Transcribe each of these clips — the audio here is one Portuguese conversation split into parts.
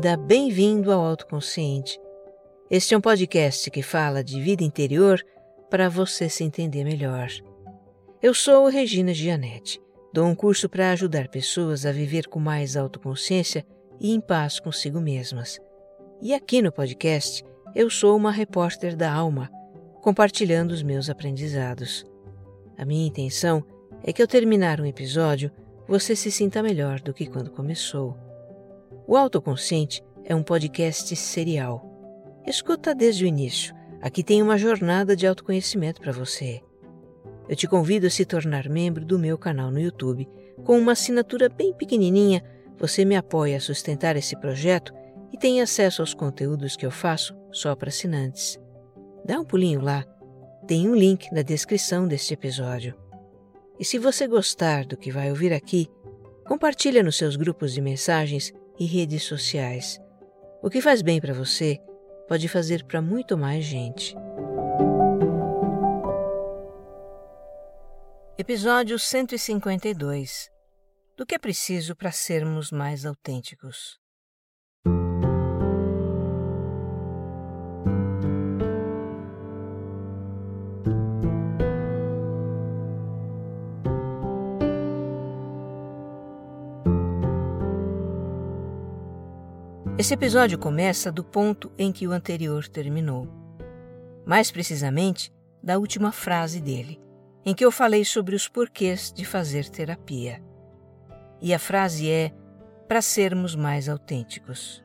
bem-vinda, bem-vindo ao Autoconsciente. Este é um podcast que fala de vida interior para você se entender melhor. Eu sou Regina Gianetti. Dou um curso para ajudar pessoas a viver com mais autoconsciência e em paz consigo mesmas. E aqui no podcast, eu sou uma repórter da alma, compartilhando os meus aprendizados. A minha intenção é que ao terminar um episódio, você se sinta melhor do que quando começou. O Autoconsciente é um podcast serial. Escuta desde o início. Aqui tem uma jornada de autoconhecimento para você. Eu te convido a se tornar membro do meu canal no YouTube. Com uma assinatura bem pequenininha, você me apoia a sustentar esse projeto e tem acesso aos conteúdos que eu faço só para assinantes. Dá um pulinho lá. Tem um link na descrição deste episódio. E se você gostar do que vai ouvir aqui, compartilha nos seus grupos de mensagens e redes sociais. O que faz bem para você pode fazer para muito mais gente. Episódio 152 Do que é preciso para sermos mais autênticos? Esse episódio começa do ponto em que o anterior terminou. Mais precisamente, da última frase dele, em que eu falei sobre os porquês de fazer terapia. E a frase é: para sermos mais autênticos.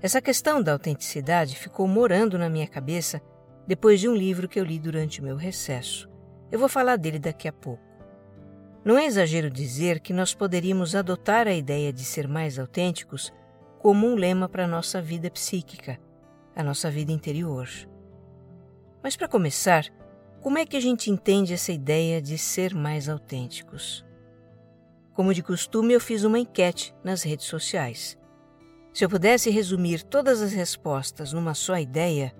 Essa questão da autenticidade ficou morando na minha cabeça depois de um livro que eu li durante o meu recesso. Eu vou falar dele daqui a pouco. Não é exagero dizer que nós poderíamos adotar a ideia de ser mais autênticos como um lema para a nossa vida psíquica, a nossa vida interior. Mas para começar, como é que a gente entende essa ideia de ser mais autênticos? Como de costume, eu fiz uma enquete nas redes sociais. Se eu pudesse resumir todas as respostas numa só ideia,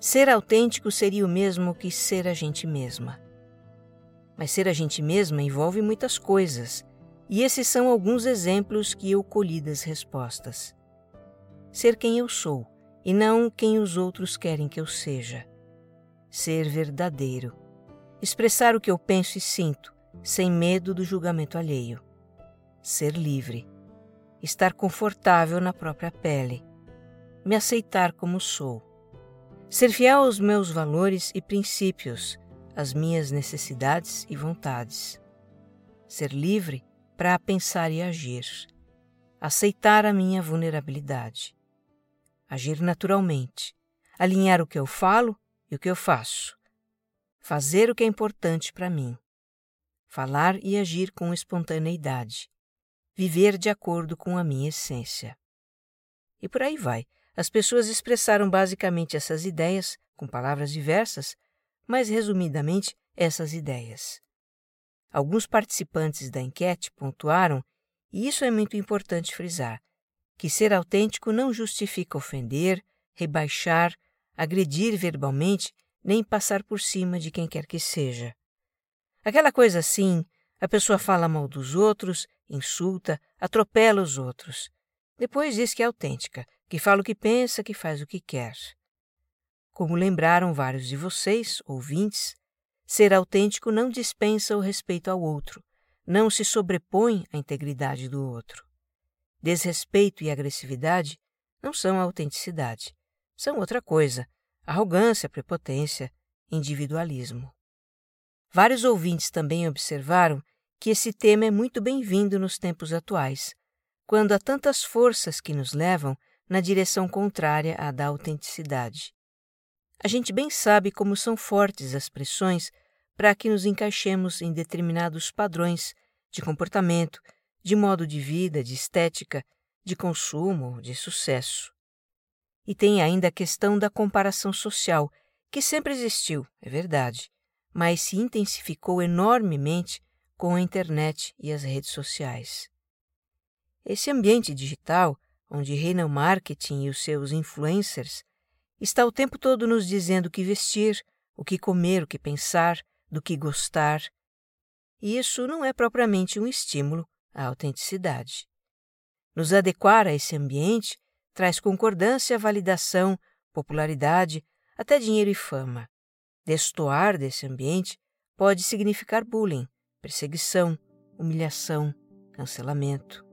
ser autêntico seria o mesmo que ser a gente mesma. Mas ser a gente mesma envolve muitas coisas, e esses são alguns exemplos que eu colhi das respostas ser quem eu sou e não quem os outros querem que eu seja. Ser verdadeiro. Expressar o que eu penso e sinto, sem medo do julgamento alheio. Ser livre. Estar confortável na própria pele. Me aceitar como sou. Ser fiel aos meus valores e princípios, às minhas necessidades e vontades. Ser livre para pensar e agir. Aceitar a minha vulnerabilidade agir naturalmente, alinhar o que eu falo e o que eu faço, fazer o que é importante para mim, falar e agir com espontaneidade, viver de acordo com a minha essência. E por aí vai. As pessoas expressaram basicamente essas ideias, com palavras diversas, mas resumidamente essas ideias. Alguns participantes da enquete pontuaram, e isso é muito importante frisar, que ser autêntico não justifica ofender, rebaixar, agredir verbalmente, nem passar por cima de quem quer que seja. Aquela coisa assim, a pessoa fala mal dos outros, insulta, atropela os outros. Depois diz que é autêntica, que fala o que pensa, que faz o que quer. Como lembraram vários de vocês, ouvintes, ser autêntico não dispensa o respeito ao outro, não se sobrepõe à integridade do outro. Desrespeito e agressividade não são autenticidade, são outra coisa: arrogância, prepotência, individualismo. Vários ouvintes também observaram que esse tema é muito bem-vindo nos tempos atuais, quando há tantas forças que nos levam na direção contrária à da autenticidade. A gente bem sabe como são fortes as pressões para que nos encaixemos em determinados padrões de comportamento de modo de vida, de estética, de consumo, de sucesso. E tem ainda a questão da comparação social, que sempre existiu, é verdade, mas se intensificou enormemente com a internet e as redes sociais. Esse ambiente digital, onde reina o marketing e os seus influencers, está o tempo todo nos dizendo o que vestir, o que comer, o que pensar, do que gostar. E isso não é propriamente um estímulo a autenticidade. Nos adequar a esse ambiente traz concordância, validação, popularidade, até dinheiro e fama. Destoar desse ambiente pode significar bullying, perseguição, humilhação, cancelamento.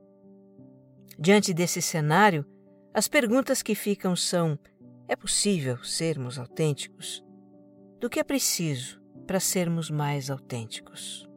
Diante desse cenário, as perguntas que ficam são: é possível sermos autênticos? Do que é preciso para sermos mais autênticos?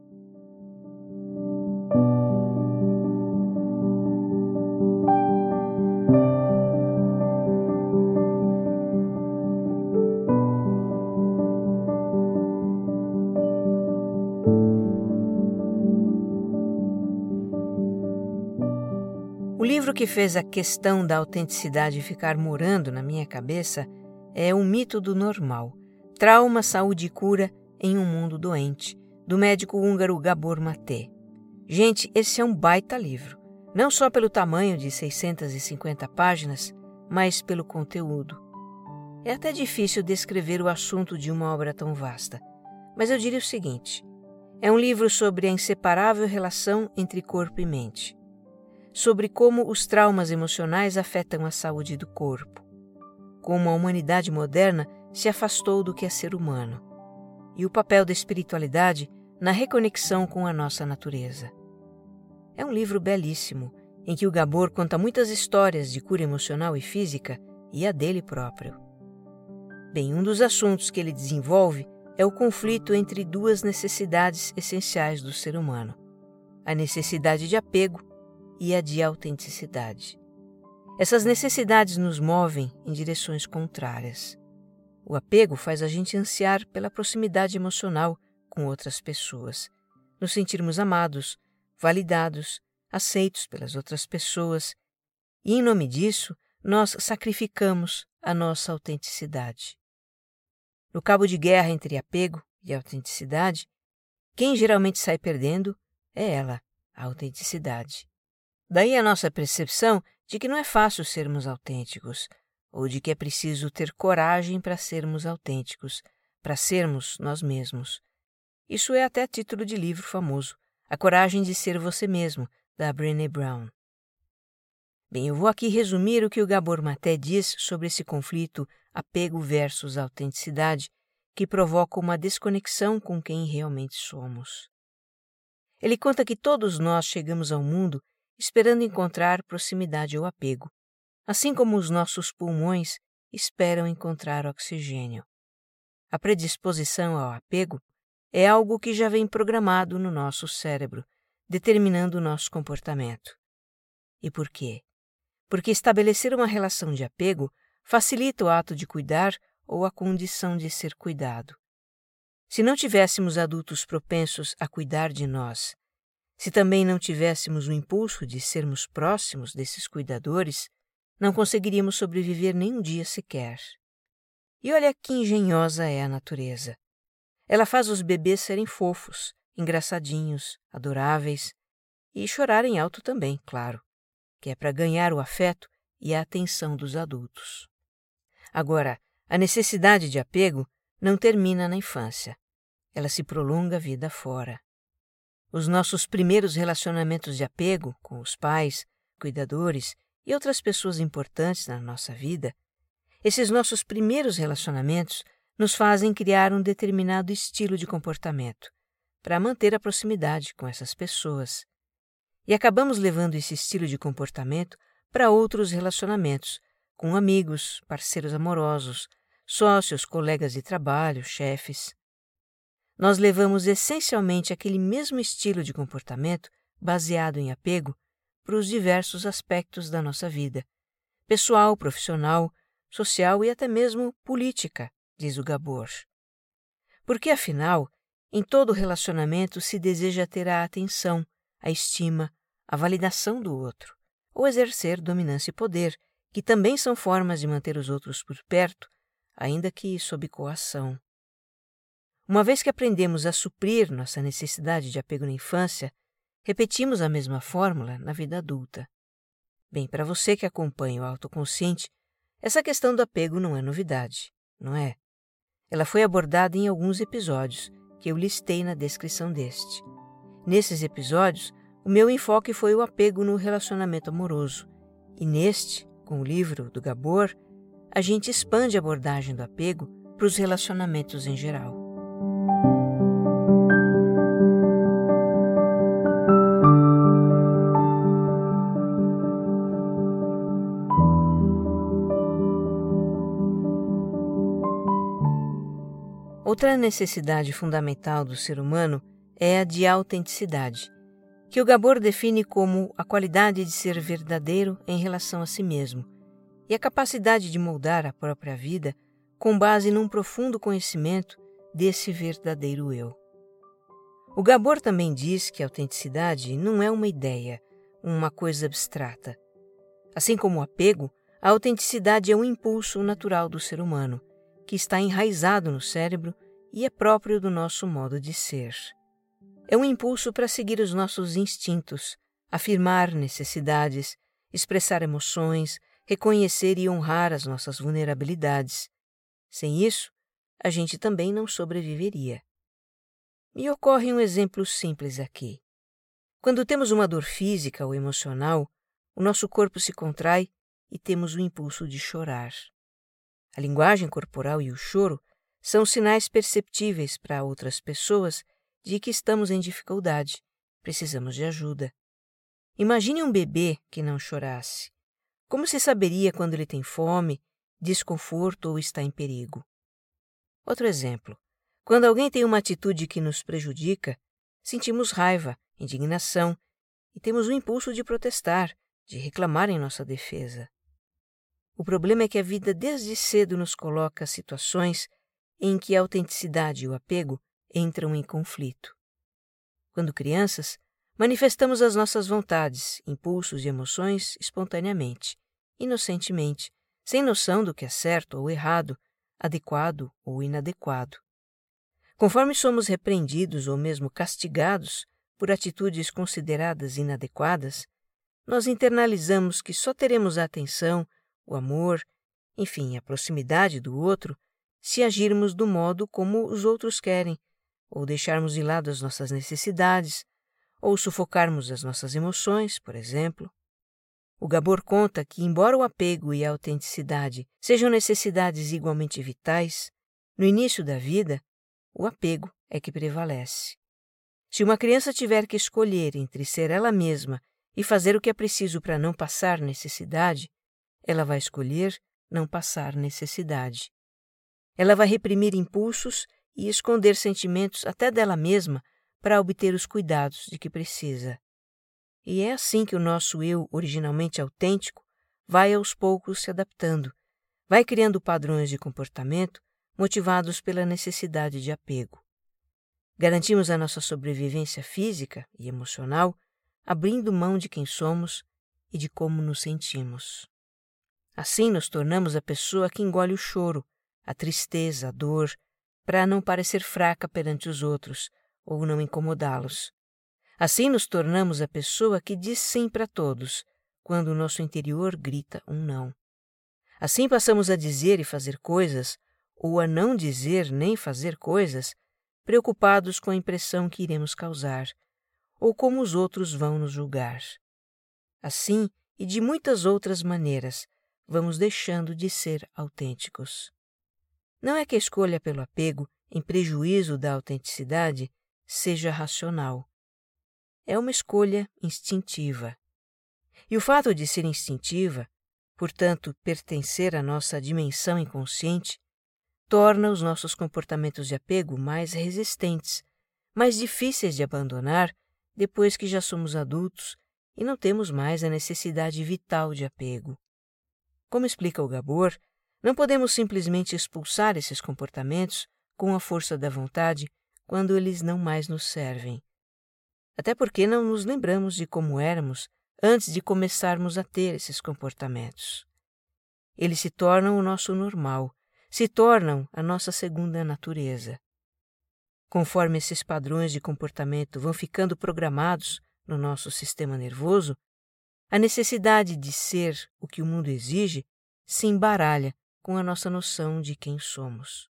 Que fez a questão da autenticidade ficar morando na minha cabeça é O Mito do Normal Trauma, Saúde e Cura em um Mundo Doente, do médico húngaro Gabor Maté. Gente, esse é um baita livro, não só pelo tamanho de 650 páginas, mas pelo conteúdo. É até difícil descrever o assunto de uma obra tão vasta, mas eu diria o seguinte: é um livro sobre a inseparável relação entre corpo e mente sobre como os traumas emocionais afetam a saúde do corpo, como a humanidade moderna se afastou do que é ser humano, e o papel da espiritualidade na reconexão com a nossa natureza. É um livro belíssimo em que o Gabor conta muitas histórias de cura emocional e física e a dele próprio. Bem, um dos assuntos que ele desenvolve é o conflito entre duas necessidades essenciais do ser humano: a necessidade de apego e a de autenticidade. Essas necessidades nos movem em direções contrárias. O apego faz a gente ansiar pela proximidade emocional com outras pessoas, nos sentirmos amados, validados, aceitos pelas outras pessoas, e em nome disso, nós sacrificamos a nossa autenticidade. No cabo de guerra entre apego e autenticidade, quem geralmente sai perdendo é ela, a autenticidade. Daí a nossa percepção de que não é fácil sermos autênticos, ou de que é preciso ter coragem para sermos autênticos, para sermos nós mesmos. Isso é até título de livro famoso, A Coragem de Ser Você Mesmo, da Brené Brown. Bem, eu vou aqui resumir o que o Gabor Maté diz sobre esse conflito apego versus autenticidade que provoca uma desconexão com quem realmente somos. Ele conta que todos nós chegamos ao mundo esperando encontrar proximidade ou apego, assim como os nossos pulmões esperam encontrar oxigênio. A predisposição ao apego é algo que já vem programado no nosso cérebro, determinando o nosso comportamento. E por quê? Porque estabelecer uma relação de apego facilita o ato de cuidar ou a condição de ser cuidado. Se não tivéssemos adultos propensos a cuidar de nós se também não tivéssemos o impulso de sermos próximos desses cuidadores, não conseguiríamos sobreviver nem um dia sequer. E olha que engenhosa é a natureza. Ela faz os bebês serem fofos, engraçadinhos, adoráveis e chorarem alto também, claro, que é para ganhar o afeto e a atenção dos adultos. Agora, a necessidade de apego não termina na infância. Ela se prolonga a vida fora os nossos primeiros relacionamentos de apego com os pais, cuidadores e outras pessoas importantes na nossa vida, esses nossos primeiros relacionamentos nos fazem criar um determinado estilo de comportamento para manter a proximidade com essas pessoas. E acabamos levando esse estilo de comportamento para outros relacionamentos, com amigos, parceiros amorosos, sócios, colegas de trabalho, chefes nós levamos essencialmente aquele mesmo estilo de comportamento, baseado em apego, para os diversos aspectos da nossa vida pessoal, profissional, social e até mesmo política, diz o Gabor. Porque, afinal, em todo relacionamento se deseja ter a atenção, a estima, a validação do outro, ou exercer dominância e poder, que também são formas de manter os outros por perto, ainda que sob coação. Uma vez que aprendemos a suprir nossa necessidade de apego na infância, repetimos a mesma fórmula na vida adulta. Bem, para você que acompanha o autoconsciente, essa questão do apego não é novidade, não é? Ela foi abordada em alguns episódios que eu listei na descrição deste. Nesses episódios, o meu enfoque foi o apego no relacionamento amoroso, e neste, com o livro do Gabor, a gente expande a abordagem do apego para os relacionamentos em geral. Outra necessidade fundamental do ser humano é a de autenticidade, que o Gabor define como a qualidade de ser verdadeiro em relação a si mesmo e a capacidade de moldar a própria vida com base num profundo conhecimento desse verdadeiro eu. O Gabor também diz que a autenticidade não é uma ideia, uma coisa abstrata. Assim como o apego, a autenticidade é um impulso natural do ser humano, que está enraizado no cérebro e é próprio do nosso modo de ser. É um impulso para seguir os nossos instintos, afirmar necessidades, expressar emoções, reconhecer e honrar as nossas vulnerabilidades. Sem isso, a gente também não sobreviveria. Me ocorre um exemplo simples aqui. Quando temos uma dor física ou emocional, o nosso corpo se contrai e temos o impulso de chorar. A linguagem corporal e o choro são sinais perceptíveis para outras pessoas de que estamos em dificuldade, precisamos de ajuda. Imagine um bebê que não chorasse. Como se saberia quando ele tem fome, desconforto ou está em perigo? Outro exemplo. Quando alguém tem uma atitude que nos prejudica, sentimos raiva, indignação e temos o impulso de protestar, de reclamar em nossa defesa. O problema é que a vida desde cedo nos coloca situações em que a autenticidade e o apego entram em conflito. Quando crianças, manifestamos as nossas vontades, impulsos e emoções espontaneamente, inocentemente, sem noção do que é certo ou errado, adequado ou inadequado. Conforme somos repreendidos ou mesmo castigados por atitudes consideradas inadequadas, nós internalizamos que só teremos a atenção, o amor, enfim, a proximidade do outro, se agirmos do modo como os outros querem, ou deixarmos de lado as nossas necessidades, ou sufocarmos as nossas emoções, por exemplo. O Gabor conta que, embora o apego e a autenticidade sejam necessidades igualmente vitais, no início da vida, o apego é que prevalece. Se uma criança tiver que escolher entre ser ela mesma e fazer o que é preciso para não passar necessidade, ela vai escolher não passar necessidade. Ela vai reprimir impulsos e esconder sentimentos até dela mesma para obter os cuidados de que precisa. E é assim que o nosso eu, originalmente autêntico, vai aos poucos se adaptando, vai criando padrões de comportamento motivados pela necessidade de apego. Garantimos a nossa sobrevivência física e emocional abrindo mão de quem somos e de como nos sentimos. Assim nos tornamos a pessoa que engole o choro, a tristeza, a dor, para não parecer fraca perante os outros ou não incomodá-los. Assim nos tornamos a pessoa que diz sim para todos, quando o nosso interior grita um não. Assim passamos a dizer e fazer coisas, ou a não dizer nem fazer coisas, preocupados com a impressão que iremos causar, ou como os outros vão nos julgar. Assim, e de muitas outras maneiras, vamos deixando de ser autênticos. Não é que a escolha pelo apego, em prejuízo da autenticidade, seja racional. É uma escolha instintiva. E o fato de ser instintiva, portanto, pertencer à nossa dimensão inconsciente, torna os nossos comportamentos de apego mais resistentes, mais difíceis de abandonar depois que já somos adultos e não temos mais a necessidade vital de apego. Como explica o Gabor, não podemos simplesmente expulsar esses comportamentos com a força da vontade quando eles não mais nos servem. Até porque não nos lembramos de como éramos antes de começarmos a ter esses comportamentos. Eles se tornam o nosso normal, se tornam a nossa segunda natureza. Conforme esses padrões de comportamento vão ficando programados no nosso sistema nervoso, a necessidade de ser o que o mundo exige se embaralha com a nossa noção de quem somos.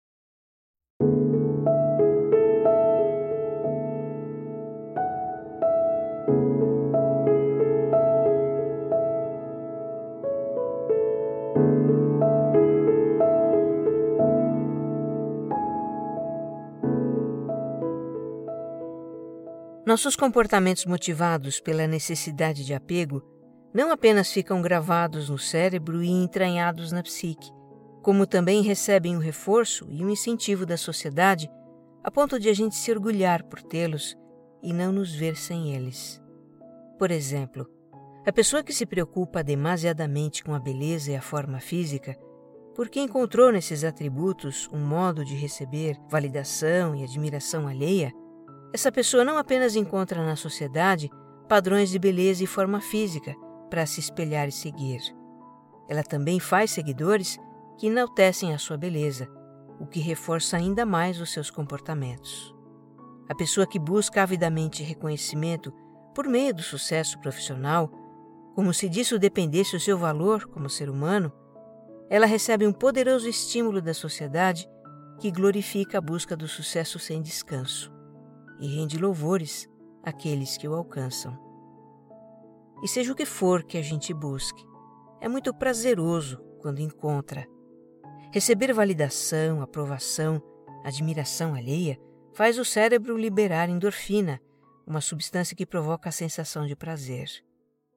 Nossos comportamentos motivados pela necessidade de apego não apenas ficam gravados no cérebro e entranhados na psique, como também recebem um reforço e um incentivo da sociedade a ponto de a gente se orgulhar por tê-los e não nos ver sem eles. Por exemplo, a pessoa que se preocupa demasiadamente com a beleza e a forma física, porque encontrou nesses atributos um modo de receber validação e admiração alheia, essa pessoa não apenas encontra na sociedade padrões de beleza e forma física para se espelhar e seguir. Ela também faz seguidores que enaltecem a sua beleza, o que reforça ainda mais os seus comportamentos. A pessoa que busca avidamente reconhecimento por meio do sucesso profissional, como se disso dependesse o seu valor como ser humano, ela recebe um poderoso estímulo da sociedade que glorifica a busca do sucesso sem descanso e rende louvores àqueles que o alcançam. E seja o que for que a gente busque, é muito prazeroso quando encontra. Receber validação, aprovação, admiração alheia faz o cérebro liberar endorfina, uma substância que provoca a sensação de prazer.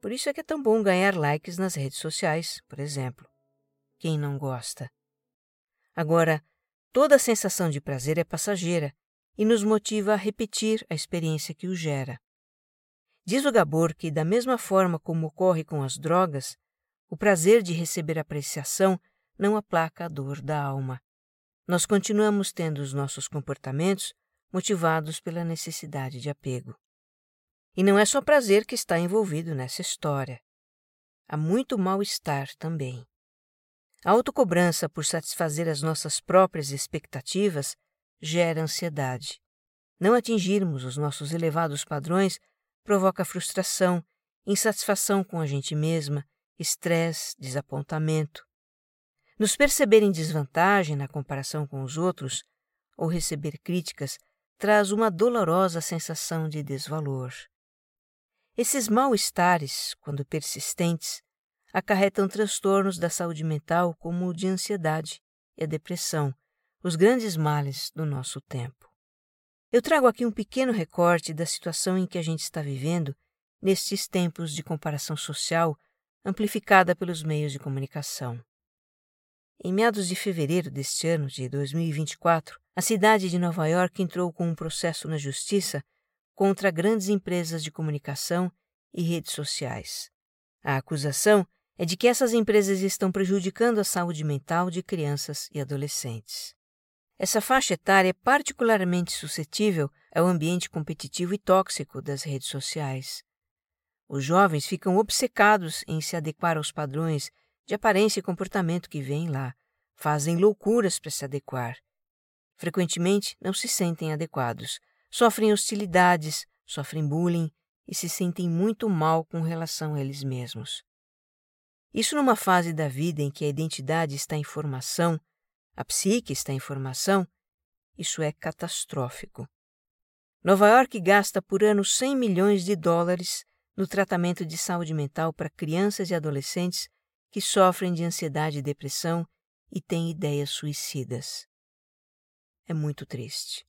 Por isso é que é tão bom ganhar likes nas redes sociais, por exemplo. Quem não gosta? Agora, toda sensação de prazer é passageira e nos motiva a repetir a experiência que o gera. Diz o Gabor que, da mesma forma como ocorre com as drogas, o prazer de receber apreciação não aplaca a dor da alma. Nós continuamos tendo os nossos comportamentos motivados pela necessidade de apego. E não é só prazer que está envolvido nessa história. Há muito mal-estar também. A autocobrança por satisfazer as nossas próprias expectativas gera ansiedade. Não atingirmos os nossos elevados padrões provoca frustração, insatisfação com a gente mesma, estresse, desapontamento. Nos perceber em desvantagem na comparação com os outros ou receber críticas traz uma dolorosa sensação de desvalor. Esses mal-estares, quando persistentes, acarretam transtornos da saúde mental como o de ansiedade e a depressão, os grandes males do nosso tempo. Eu trago aqui um pequeno recorte da situação em que a gente está vivendo nestes tempos de comparação social amplificada pelos meios de comunicação. Em meados de fevereiro deste ano de 2024, a cidade de Nova York entrou com um processo na justiça contra grandes empresas de comunicação e redes sociais. A acusação é de que essas empresas estão prejudicando a saúde mental de crianças e adolescentes. Essa faixa etária é particularmente suscetível ao ambiente competitivo e tóxico das redes sociais. Os jovens ficam obcecados em se adequar aos padrões de aparência e comportamento que vêm lá, fazem loucuras para se adequar. Frequentemente não se sentem adequados, sofrem hostilidades, sofrem bullying e se sentem muito mal com relação a eles mesmos. Isso numa fase da vida em que a identidade está em formação a psique está em formação, isso é catastrófico. Nova York gasta por ano 100 milhões de dólares no tratamento de saúde mental para crianças e adolescentes que sofrem de ansiedade e depressão e têm ideias suicidas. É muito triste.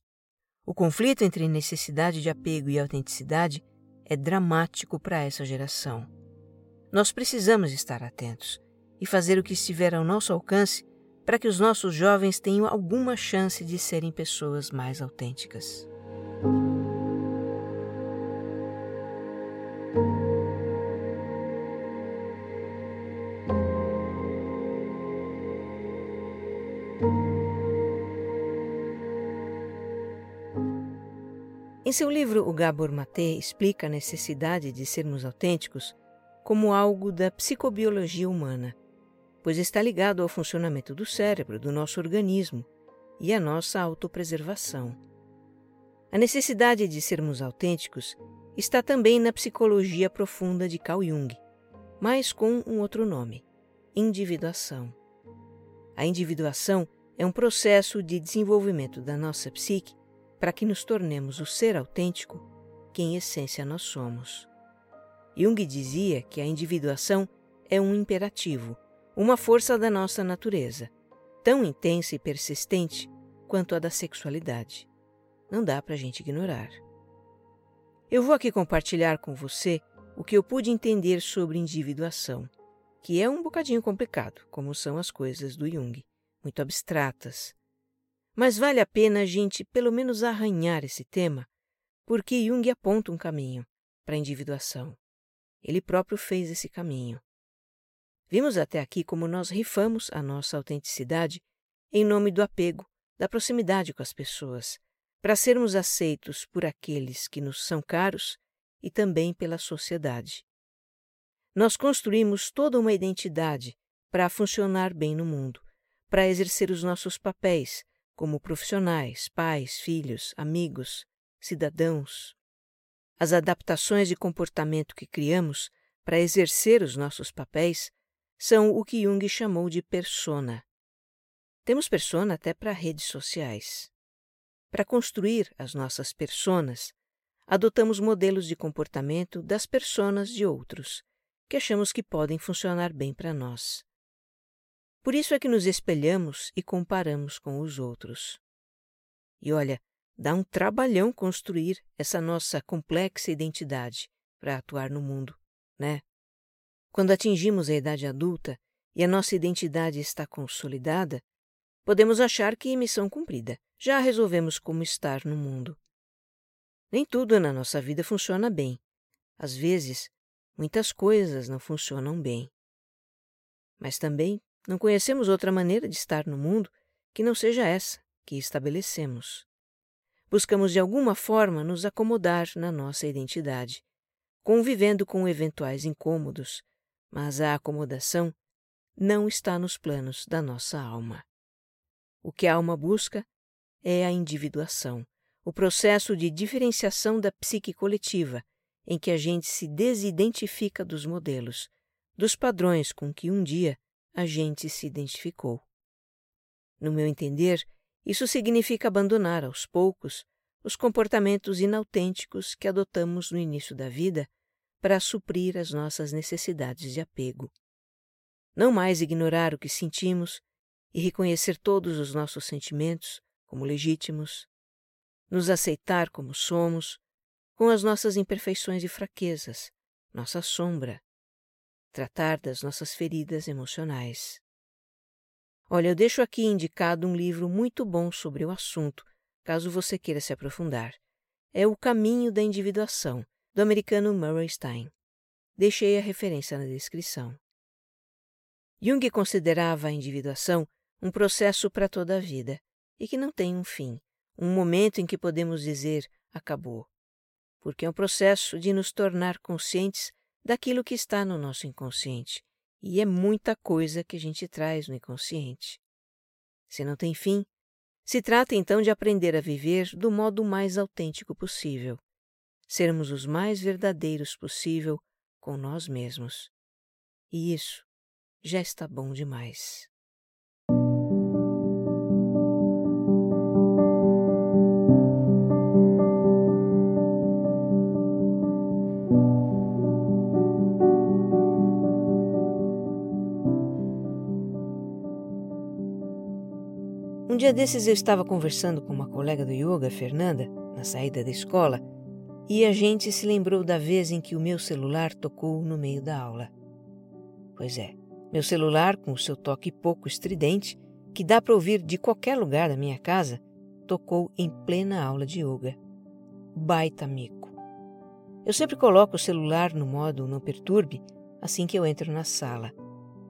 O conflito entre necessidade de apego e autenticidade é dramático para essa geração. Nós precisamos estar atentos e fazer o que estiver ao nosso alcance para que os nossos jovens tenham alguma chance de serem pessoas mais autênticas. Em seu livro, o Gabor Maté explica a necessidade de sermos autênticos como algo da psicobiologia humana pois está ligado ao funcionamento do cérebro, do nosso organismo e à nossa autopreservação. A necessidade de sermos autênticos está também na psicologia profunda de Carl Jung, mas com um outro nome: individuação. A individuação é um processo de desenvolvimento da nossa psique para que nos tornemos o ser autêntico que em essência nós somos. Jung dizia que a individuação é um imperativo uma força da nossa natureza, tão intensa e persistente quanto a da sexualidade. Não dá para a gente ignorar. Eu vou aqui compartilhar com você o que eu pude entender sobre individuação, que é um bocadinho complicado, como são as coisas do Jung, muito abstratas. Mas vale a pena a gente pelo menos arranhar esse tema, porque Jung aponta um caminho para a individuação. Ele próprio fez esse caminho. Vimos até aqui como nós rifamos a nossa autenticidade em nome do apego, da proximidade com as pessoas, para sermos aceitos por aqueles que nos são caros e também pela sociedade. Nós construímos toda uma identidade para funcionar bem no mundo, para exercer os nossos papéis como profissionais, pais, filhos, amigos, cidadãos. As adaptações de comportamento que criamos para exercer os nossos papéis são o que Jung chamou de persona. Temos persona até para redes sociais. Para construir as nossas personas, adotamos modelos de comportamento das personas de outros, que achamos que podem funcionar bem para nós. Por isso é que nos espelhamos e comparamos com os outros. E olha, dá um trabalhão construir essa nossa complexa identidade para atuar no mundo, né? Quando atingimos a idade adulta e a nossa identidade está consolidada, podemos achar que missão cumprida já resolvemos como estar no mundo. Nem tudo na nossa vida funciona bem. Às vezes, muitas coisas não funcionam bem. Mas também não conhecemos outra maneira de estar no mundo que não seja essa que estabelecemos. Buscamos de alguma forma nos acomodar na nossa identidade, convivendo com eventuais incômodos, mas a acomodação não está nos planos da nossa alma. O que a alma busca é a individuação, o processo de diferenciação da psique coletiva, em que a gente se desidentifica dos modelos, dos padrões com que um dia a gente se identificou. No meu entender, isso significa abandonar aos poucos os comportamentos inautênticos que adotamos no início da vida para suprir as nossas necessidades de apego. Não mais ignorar o que sentimos e reconhecer todos os nossos sentimentos como legítimos, nos aceitar como somos, com as nossas imperfeições e fraquezas, nossa sombra, tratar das nossas feridas emocionais. Olha, eu deixo aqui indicado um livro muito bom sobre o assunto, caso você queira se aprofundar. É O Caminho da Individuação, do americano Murray Stein. Deixei a referência na descrição. Jung considerava a individuação um processo para toda a vida e que não tem um fim, um momento em que podemos dizer acabou, porque é um processo de nos tornar conscientes daquilo que está no nosso inconsciente, e é muita coisa que a gente traz no inconsciente. Se não tem fim, se trata então de aprender a viver do modo mais autêntico possível, sermos os mais verdadeiros possível com nós mesmos. E isso já está bom demais. Dia desses eu estava conversando com uma colega do yoga, Fernanda, na saída da escola, e a gente se lembrou da vez em que o meu celular tocou no meio da aula. Pois é, meu celular, com o seu toque pouco estridente, que dá para ouvir de qualquer lugar da minha casa, tocou em plena aula de yoga. Baita mico. Eu sempre coloco o celular no modo não perturbe assim que eu entro na sala.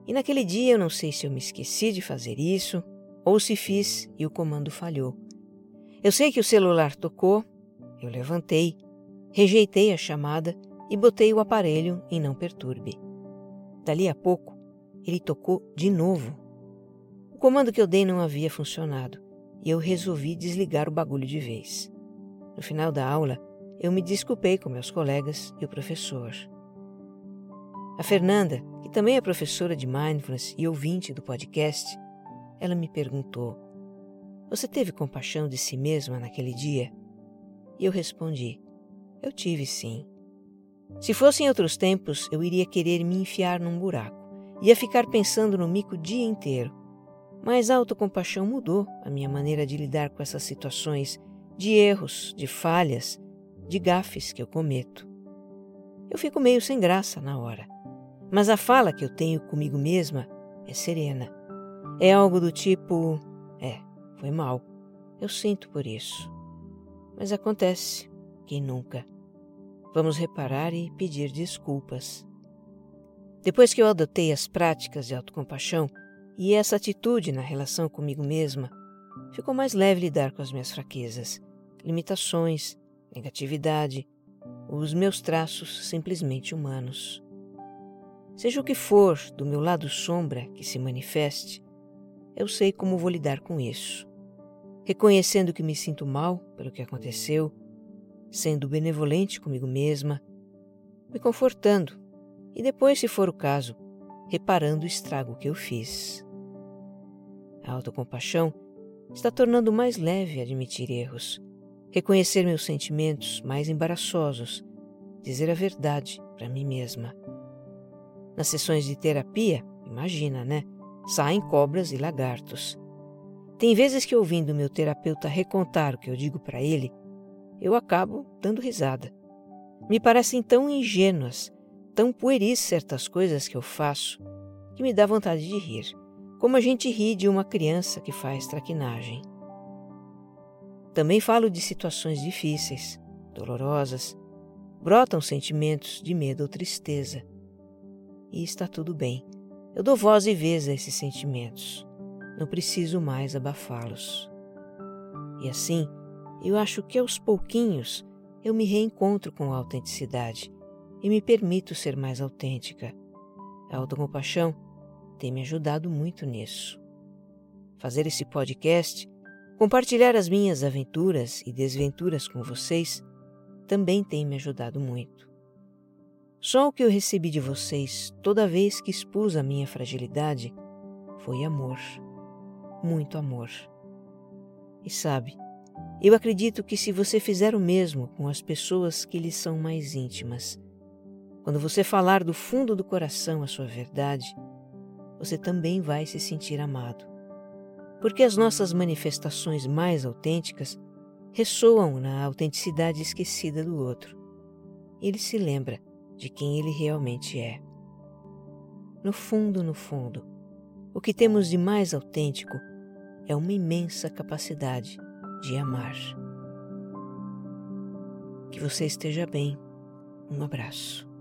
E naquele dia eu não sei se eu me esqueci de fazer isso ou se fiz e o comando falhou. Eu sei que o celular tocou, eu levantei, rejeitei a chamada e botei o aparelho em não perturbe. Dali a pouco, ele tocou de novo. O comando que eu dei não havia funcionado e eu resolvi desligar o bagulho de vez. No final da aula, eu me desculpei com meus colegas e o professor. A Fernanda, que também é professora de mindfulness e ouvinte do podcast, ela me perguntou: Você teve compaixão de si mesma naquele dia? E eu respondi: Eu tive sim. Se fosse em outros tempos, eu iria querer me enfiar num buraco. Ia ficar pensando no mico o dia inteiro. Mas a autocompaixão mudou a minha maneira de lidar com essas situações de erros, de falhas, de gafes que eu cometo. Eu fico meio sem graça na hora, mas a fala que eu tenho comigo mesma é serena. É algo do tipo: é, foi mal, eu sinto por isso. Mas acontece, quem nunca? Vamos reparar e pedir desculpas. Depois que eu adotei as práticas de autocompaixão e essa atitude na relação comigo mesma, ficou mais leve lidar com as minhas fraquezas, limitações, negatividade, os meus traços simplesmente humanos. Seja o que for do meu lado sombra que se manifeste, eu sei como vou lidar com isso. Reconhecendo que me sinto mal pelo que aconteceu, sendo benevolente comigo mesma, me confortando e depois, se for o caso, reparando o estrago que eu fiz. A autocompaixão está tornando mais leve admitir erros, reconhecer meus sentimentos mais embaraçosos, dizer a verdade para mim mesma. Nas sessões de terapia, imagina, né? Saem cobras e lagartos. Tem vezes que ouvindo meu terapeuta recontar o que eu digo para ele, eu acabo dando risada. Me parecem tão ingênuas, tão pueris certas coisas que eu faço, que me dá vontade de rir, como a gente ri de uma criança que faz traquinagem. Também falo de situações difíceis, dolorosas, brotam sentimentos de medo ou tristeza. E está tudo bem. Eu dou voz e vez a esses sentimentos. Não preciso mais abafá-los. E assim, eu acho que aos pouquinhos eu me reencontro com a autenticidade e me permito ser mais autêntica. A autocompaixão tem me ajudado muito nisso. Fazer esse podcast, compartilhar as minhas aventuras e desventuras com vocês, também tem me ajudado muito. Só o que eu recebi de vocês toda vez que expus a minha fragilidade foi amor. Muito amor. E sabe, eu acredito que se você fizer o mesmo com as pessoas que lhe são mais íntimas, quando você falar do fundo do coração a sua verdade, você também vai se sentir amado. Porque as nossas manifestações mais autênticas ressoam na autenticidade esquecida do outro. Ele se lembra de quem ele realmente é. No fundo, no fundo, o que temos de mais autêntico é uma imensa capacidade de amar. Que você esteja bem. Um abraço.